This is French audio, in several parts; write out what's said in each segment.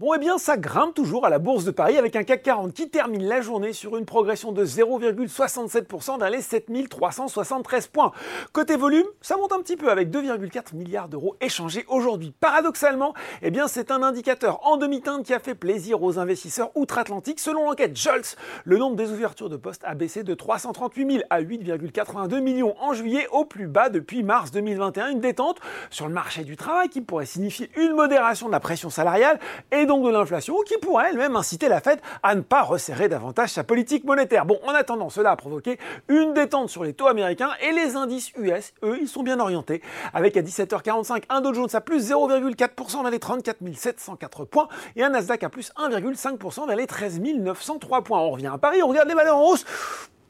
Bon, eh bien, ça grimpe toujours à la Bourse de Paris avec un CAC 40 qui termine la journée sur une progression de 0,67% vers les 7373 points. Côté volume, ça monte un petit peu avec 2,4 milliards d'euros échangés aujourd'hui. Paradoxalement, eh bien, c'est un indicateur en demi-teinte qui a fait plaisir aux investisseurs outre-Atlantique. Selon l'enquête Jolts, le nombre des ouvertures de postes a baissé de 338 000 à 8,82 millions en juillet, au plus bas depuis mars 2021. Une détente sur le marché du travail qui pourrait signifier une modération de la pression salariale donc de l'inflation, qui pourrait elle-même inciter la Fed à ne pas resserrer davantage sa politique monétaire. Bon, en attendant, cela a provoqué une détente sur les taux américains et les indices US, eux, ils sont bien orientés, avec à 17h45 un Dow Jones à plus 0,4% vers les 34 704 points et un Nasdaq à plus 1,5% vers les 13 903 points. On revient à Paris, on regarde les valeurs en hausse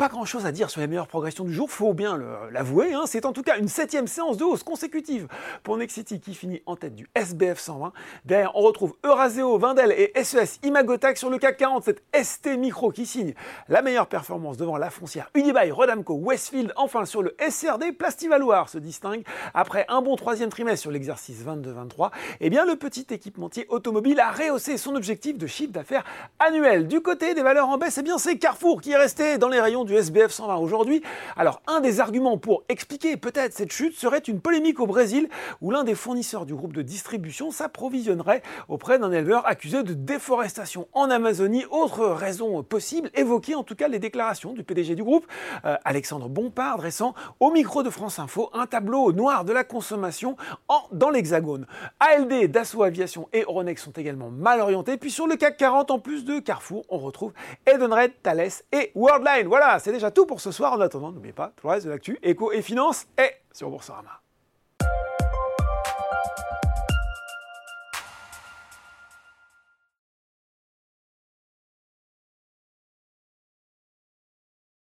pas grand chose à dire sur les meilleures progressions du jour, faut bien l'avouer. Hein. C'est en tout cas une septième séance de hausse consécutive pour Nexity qui finit en tête du SBF 120. Derrière, on retrouve Euraseo, Vindel et SES Imagotac sur le CAC 40. Cette ST Micro qui signe la meilleure performance devant la foncière Unibail, Rodamco, Westfield. Enfin, sur le SRD, Plastivaloir se distingue après un bon troisième trimestre sur l'exercice 22-23. Eh bien, le petit équipementier automobile a rehaussé son objectif de chiffre d'affaires annuel. Du côté des valeurs en baisse, eh bien, c'est Carrefour qui est resté dans les rayons du SBF 120 aujourd'hui. Alors, un des arguments pour expliquer peut-être cette chute serait une polémique au Brésil où l'un des fournisseurs du groupe de distribution s'approvisionnerait auprès d'un éleveur accusé de déforestation en Amazonie. Autre raison possible, évoquer en tout cas les déclarations du PDG du groupe, euh, Alexandre Bompard, dressant au micro de France Info un tableau noir de la consommation dans l'Hexagone. ALD, Dassault Aviation et Euronext sont également mal orientés. Puis sur le CAC 40, en plus de Carrefour, on retrouve Edenred, Thales et Worldline. Voilà, c'est déjà tout pour ce soir. En attendant, n'oubliez pas, tout le reste de l'actu, éco et finance est sur Boursorama.